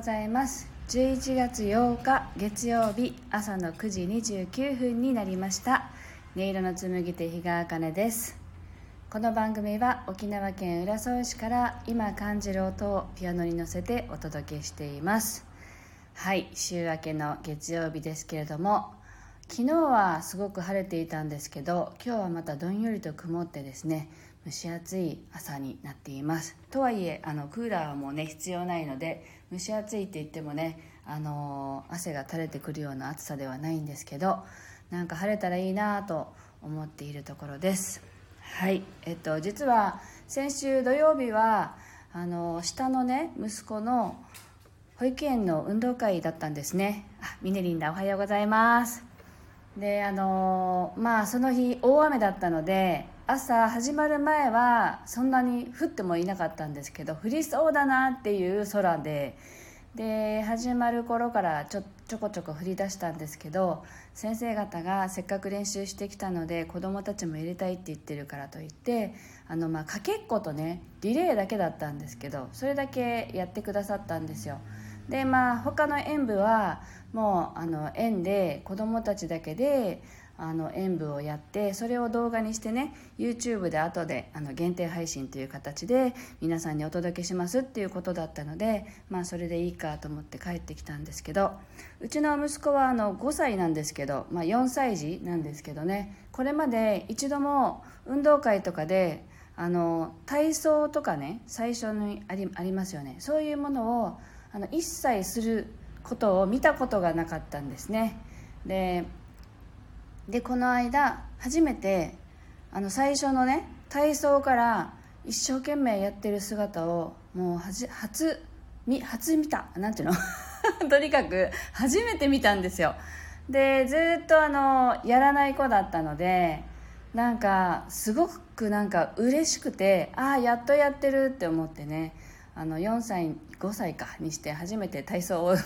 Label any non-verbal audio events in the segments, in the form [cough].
ございます。11月8日月曜日朝の9時29分になりました。音色の紡手日川茜です。この番組は沖縄県浦添市から今感じる音をピアノに乗せてお届けしています。はい週明けの月曜日ですけれども昨日はすごく晴れていたんですけど今日はまたどんよりと曇ってですね蒸し暑い朝になっています。とはいえあのクーラーもね必要ないので蒸し暑いって言ってもねあの汗が垂れてくるような暑さではないんですけどなんか晴れたらいいなと思っているところです。はい。えっと実は先週土曜日はあの下のね息子の保育園の運動会だったんですね。あミネリンだおはようございます。であのまあその日大雨だったので朝始まる前はそんなに降ってもいなかったんですけど降りそうだなっていう空でで始まる頃からちょちょこちょこ降り出したんですけど先生方がせっかく練習してきたので子どもたちも入れたいって言ってるからといってあのまあかけっことねリレーだけだったんですけどそれだけやってくださったんですよ。でまあ他の演舞はもうあの園で子どもたちだけであの演舞をやってそれを動画にしてね YouTube で後であの限定配信という形で皆さんにお届けしますっていうことだったのでまあそれでいいかと思って帰ってきたんですけどうちの息子はあの5歳なんですけど、まあ、4歳児なんですけどねこれまで一度も運動会とかであの体操とかね最初にありありますよね。そういうものをあの一切することを見たことがなかったんですね。ででこの間初めてあの最初のね体操から一生懸命やってる姿をもうはじ初み初見た。なんていうの？[laughs] とにかく初めて見たんですよ。でずっとあのやらない子だったのでなんかすごくなんか嬉しくてああやっとやってるって思ってねあの4歳5歳かにして初めて体操を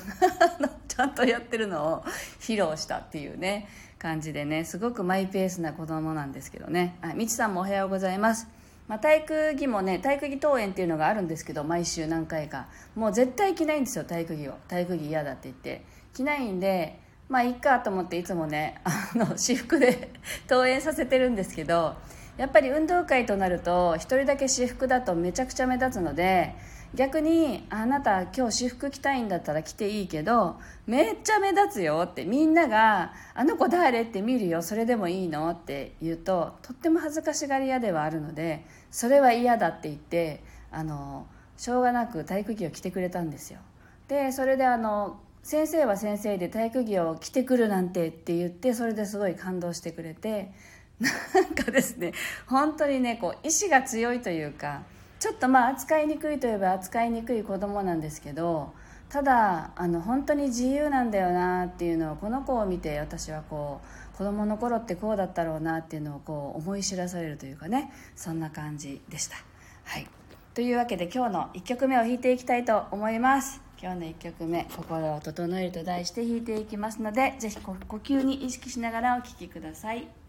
[laughs] ちゃんとやってるのを披露したっていうね感じでね。すごくマイペースな子供なんですけどね。あみちさんもおはようございます。まあ、体育着もね体育着登園っていうのがあるんですけど毎週何回か。もう絶対着ないんですよ体育着を。体育着嫌だって言って。着ないんでまあいいかと思っていつもねあの私服で [laughs] 登園させてるんですけどやっぱり運動会となると1人だけ私服だとめちゃくちゃ目立つので逆にあなた今日私服着たいんだったら着ていいけどめっちゃ目立つよってみんなが「あの子誰?」って見るよそれでもいいの？って言うととっても恥ずかしがり屋ではあるのでそれは嫌だって言ってあのしょうがなく体育着を着てくれたんですよ。でそれであの先生は先生で体育着を着てくるなんてって言ってそれですごい感動してくれてなんかですね本当にねこう意志が強いというかちょっとまあ扱いにくいといえば扱いにくい子供なんですけどただあの本当に自由なんだよなっていうのをこの子を見て私はこう子供の頃ってこうだったろうなっていうのをこう思い知らされるというかねそんな感じでした。はい。というわけで今日の1曲目を弾いていきたいと思います。今日の1曲目「心を整える」と題して弾いていきますのでぜひ呼吸に意識しながらお聴きください。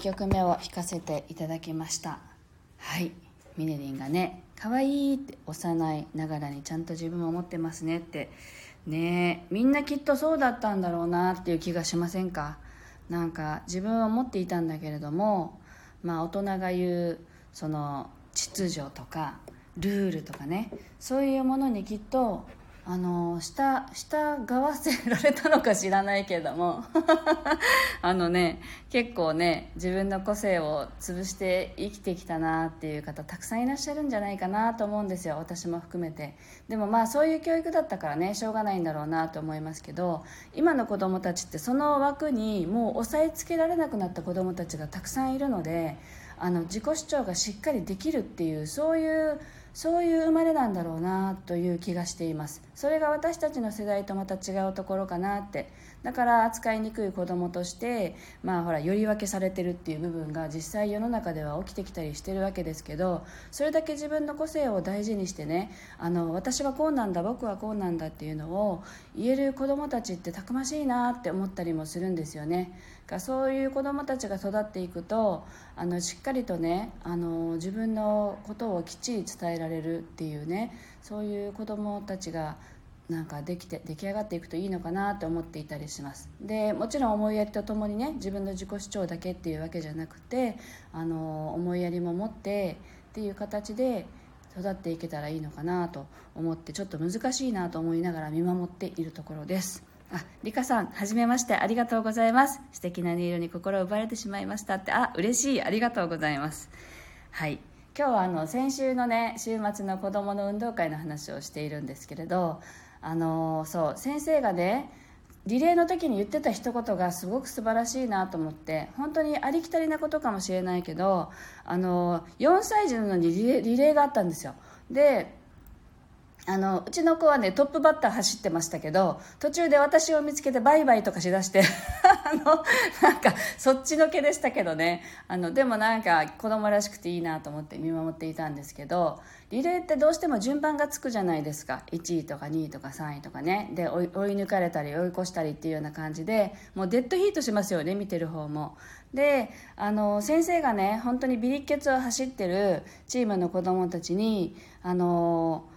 曲目を弾かせていただきました。はい。ミネリンがね可愛いって幼いながらにちゃんと自分も思ってますねって。ねみんなきっとそうだったんだろうなっていう気がしませんか？なんか自分は思っていたんだけれどもまあ大人が言うその秩序とかルールとかねそういうものにきっとあの下従わせられたのか知らないけども。[laughs] あのね結構ね自分の個性を潰して生きてきたなっていう方たくさんいらっしゃるんじゃないかなと思うんですよ。私も含めて。でもまあそういう教育だったからねしょうがないんだろうなと思いますけど今の子供たちってその枠にもう押さえつけられなくなった子供たちがたくさんいるのであの自己主張がしっかりできるっていうそういうそういう生まれなんだろうなという気がしています。それが私たちの世代とまた違うところかなって。だから扱いにくい子供としてまあほらより分けされてるっていう部分が実際世の中では起きてきたりしてるわけですけどそれだけ自分の個性を大事にしてねあの私はこうなんだ僕はこうなんだっていうのを言える子供たちってたくましいなって思ったりもするんですよね。そういう子供たちが育っていくとあのしっかりとねあの自分のことをきっちり伝えられるっていうねそういう子供たちがなんかできて出来上がっていくといいのかなと思っていたりします。でもちろん思いやりとともにね自分の自己主張だけっていうわけじゃなくてあの思いやりも持ってっていう形で育っていけたらいいのかなと思ってちょっと難しいなと思いながら見守っているところです。あ、リカさん、はじめまして、ありがとうございます。素敵な音色に心を奪われてしまいましたって、あ、嬉しい、ありがとうございます。はい。今日はあの先週のね週末の子どもの運動会の話をしているんですけれどあのそう先生がねリレーの時に言ってた一言がすごく素晴らしいなと思って本当にありきたりなことかもしれないけどあの4歳児なのにリレリレーがあったんですよであのうちの子はねトップバッター走ってましたけど途中で私を見つけてバイバイとかしだして [laughs] あのなんかそっちのけでしたけどね。あのでもなんか子供らしくていいなと思って見守っていたんですけどリレーってどうしても順番がつくじゃないですか。1位とか2位とか3位とかね。で追い抜かれたり追い越したりっていうような感じでもうデッドヒートしますよね見てる方も。であの先生がね本当にビリッケツを走ってるチームの子供たちにあの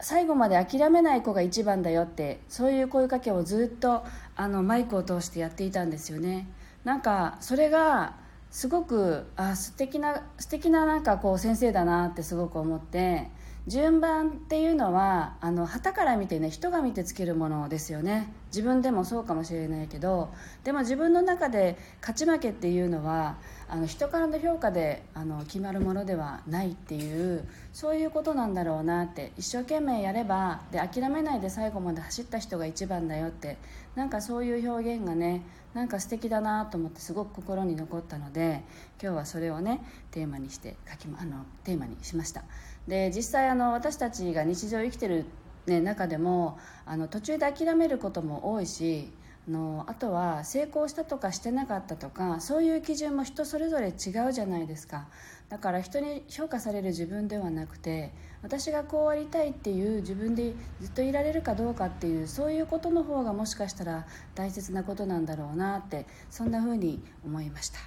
最後まで諦めない子が一番だよってそういう声かけをずっとあのマイクを通してやっていたんですよね。なんかそれがすごくあ素敵な素敵ななんかこう先生だなってすごく思って順番っていうのはあの旗から見てね人が見てつけるものですよね自分でもそうかもしれないけどでも自分の中で勝ち負けっていうのはあの人からの評価であの決まるものではないっていうそういうことなんだろうなって一生懸命やればで諦めないで最後まで走った人が一番だよってなんかそういう表現がねなんか素敵だなと思ってすごく心に残ったので今日はそれをねテーマにして書きあのテーマにしました。で実際あの私たちが日常生きてる、ね、中でもあの途中で諦めることも多いしあのあとは成功したとかしてなかったとかそういう基準も人それぞれ違うじゃないですか。だから人に評価される自分ではなくて私がこうありたいっていう自分でずっといられるかどうかっていうそういうことの方がもしかしたら大切なことなんだろうなってそんな風に思いました。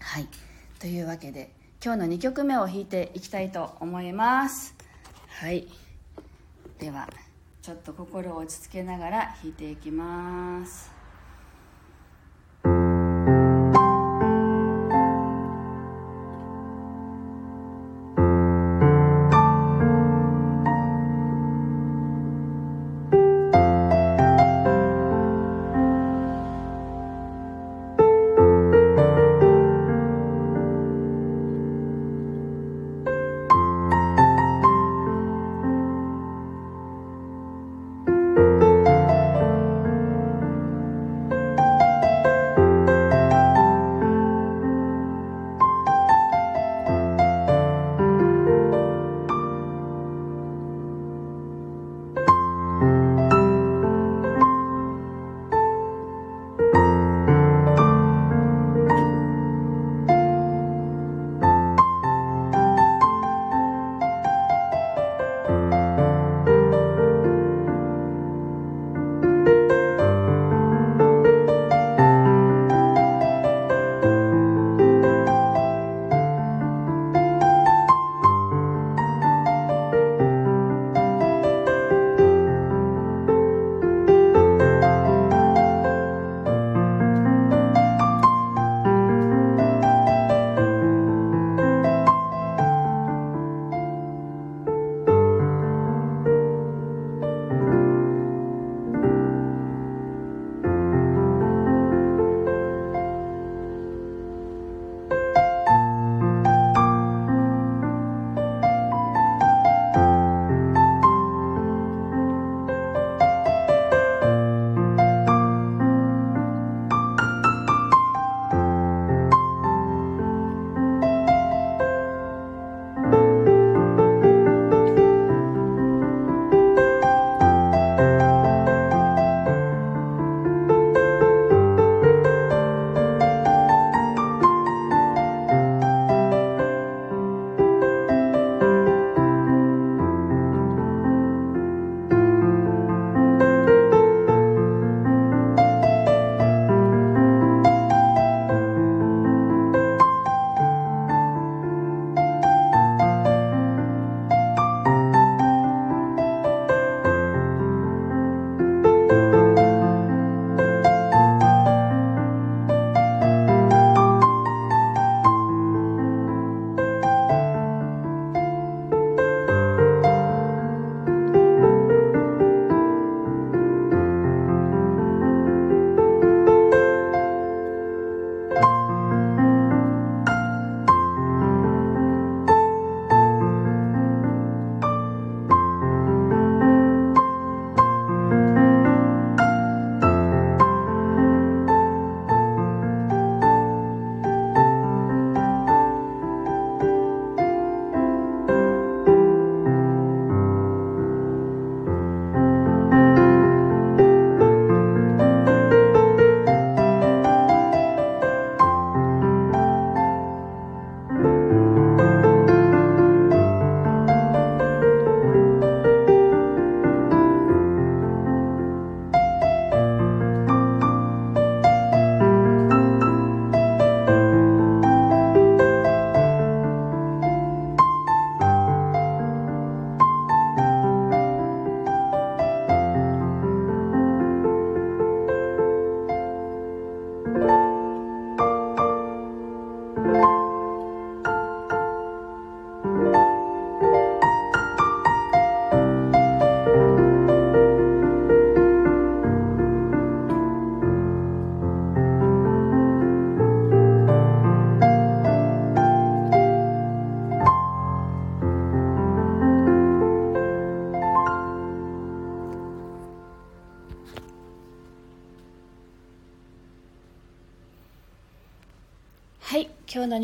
はい。というわけで今日の2曲目を弾いていきたいと思います。はい。ではちょっと心を落ち着けながら弾いていきます。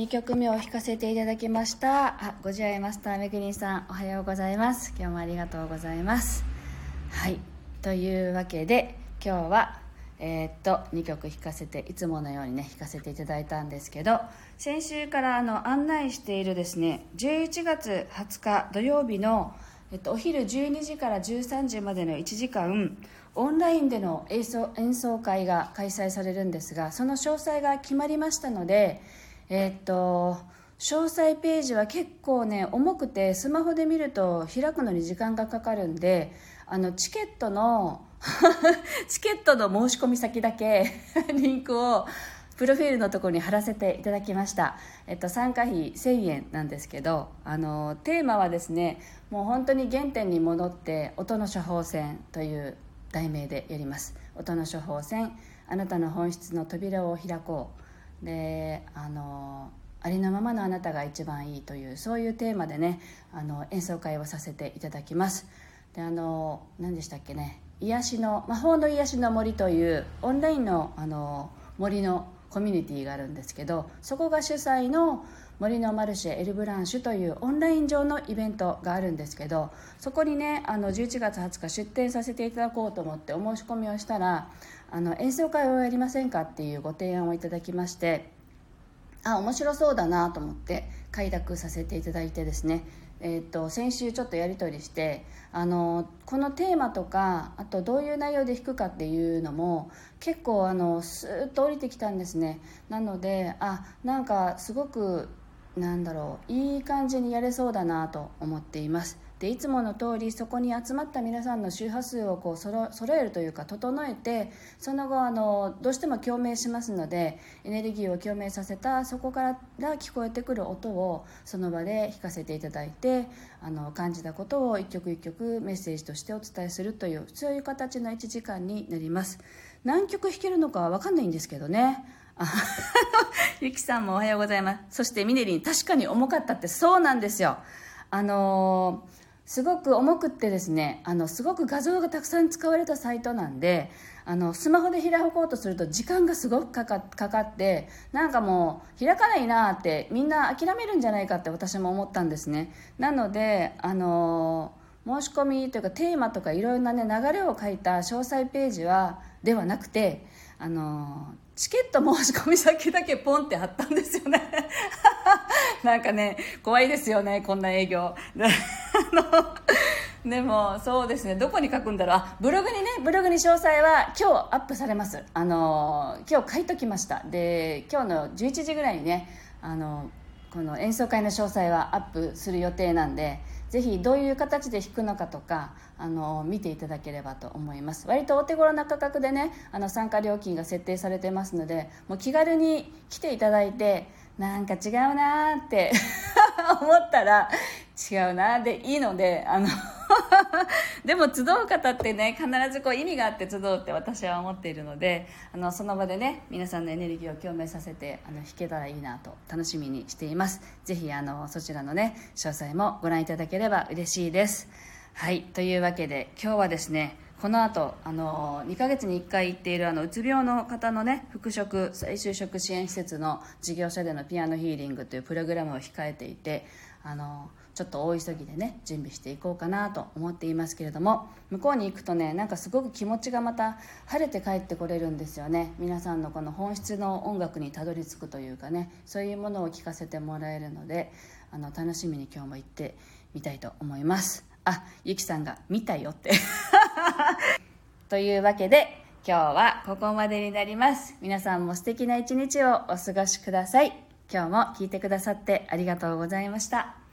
2曲目を弾かせていただきました。あご自愛マスターめぐりんさんおはようございます。今日もありがとうございます。はい。というわけで今日はえー、っと2曲弾かせていつものようにね弾かせていただいたんですけど先週からあの案内しているですね11月20日土曜日の、えっと、お昼12時から13時までの1時間オンラインでの演奏演奏会が開催されるんですがその詳細が決まりましたのでえー、っと詳細ページは結構ね重くてスマホで見ると開くのに時間がかかるんであのチケットの [laughs] チケットの申し込み先だけ [laughs] リンクをプロフィールのところに貼らせていただきました、えっと、参加費1000円なんですけどあのテーマはですねもう本当に原点に戻って音の処方箋という題名でやります。音の処方箋あなたの本質の扉を開こう。であのありのままのあなたが一番いいというそういうテーマでねあの演奏会をさせていただきます。であの何でしたっけね癒しの魔法の癒しの森というオンラインのあの森のコミュニティがあるんですけどそこが主催の森のマルシェエルブランシュというオンライン上のイベントがあるんですけどそこにねあの11月20日出展させていただこうと思ってお申し込みをしたらあの演奏会をやりませんかっていうご提案をいただきましてあ面白そうだなと思って快諾させていただいてですね。えーと、先週ちょっとやり取りしてあのこのテーマとかあとどういう内容で弾くかっていうのも結構あのスーッと降りてきたんですね。なのであなんかすごくなんだろういい感じにやれそうだなと思っています。でいつもの通りそこに集まった皆さんの周波数をこう揃えるというか整えてその後あのどうしても共鳴しますのでエネルギーを共鳴させたそこから聞こえてくる音をその場で弾かせていただいてあの感じたことを一曲一曲メッセージとしてお伝えするというそういう形の1時間になります。何曲弾けるのかは分かんないんですけどね。あ [laughs] ゆきさんもおはようございます。そしてみねりん確かに重かったってそうなんですよ。あのーすごく重くってですねあのすごく画像がたくさん使われたサイトなんであのスマホで開こうとすると時間がすごくかかかかってなんかもう開かないなってみんな諦めるんじゃないかって私も思ったんですね。なのであの申し込みというかテーマとかいろいろな、ね、流れを書いた詳細ページはではなくてあのチケット申し込み先だけポンって貼ったんですよね。[laughs] なんかね怖いですよねこんな営業。[laughs] でもそうですね。どこに書くんだろう。あブログにねブログに詳細は今日アップされます。あの今日書いときました。で今日の11時ぐらいにねあのこの演奏会の詳細はアップする予定なんでぜひどういう形で弾くのかとかあの見ていただければと思います。割とお手頃な価格でねあの参加料金が設定されてますのでもう気軽に来ていただいてなんか違うなーって [laughs] 思ったら違うなでいいのであの [laughs] でも集う方ってね必ずこう意味があって集うって私は思っているのであのその場でね皆さんのエネルギーを共鳴させてあの弾けたらいいなと楽しみにしています。ぜひあのそちらのね詳細もご覧いただければ嬉しいです。はい。というわけで今日はですねこの後あの2ヶ月に1回行っているあのうつ病の方のね復職再就職支援施設の事業者でのピアノヒーリングというプログラムを控えていてあのちょっと大急ぎでね準備していこうかなと思っていますけれども向こうに行くとねなんかすごく気持ちがまた晴れて帰ってこれるんですよね。皆さんのこの本質の音楽にたどり着くというかねそういうものを聞かせてもらえるのであの楽しみに今日も行ってみたいと思います。あゆきさんが「見たよ」って。[laughs] [laughs] というわけで今日はここまでになります皆さんも素敵な一日をお過ごしください今日も聞いてくださってありがとうございました。